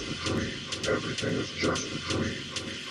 just a dream. Everything is just a dream.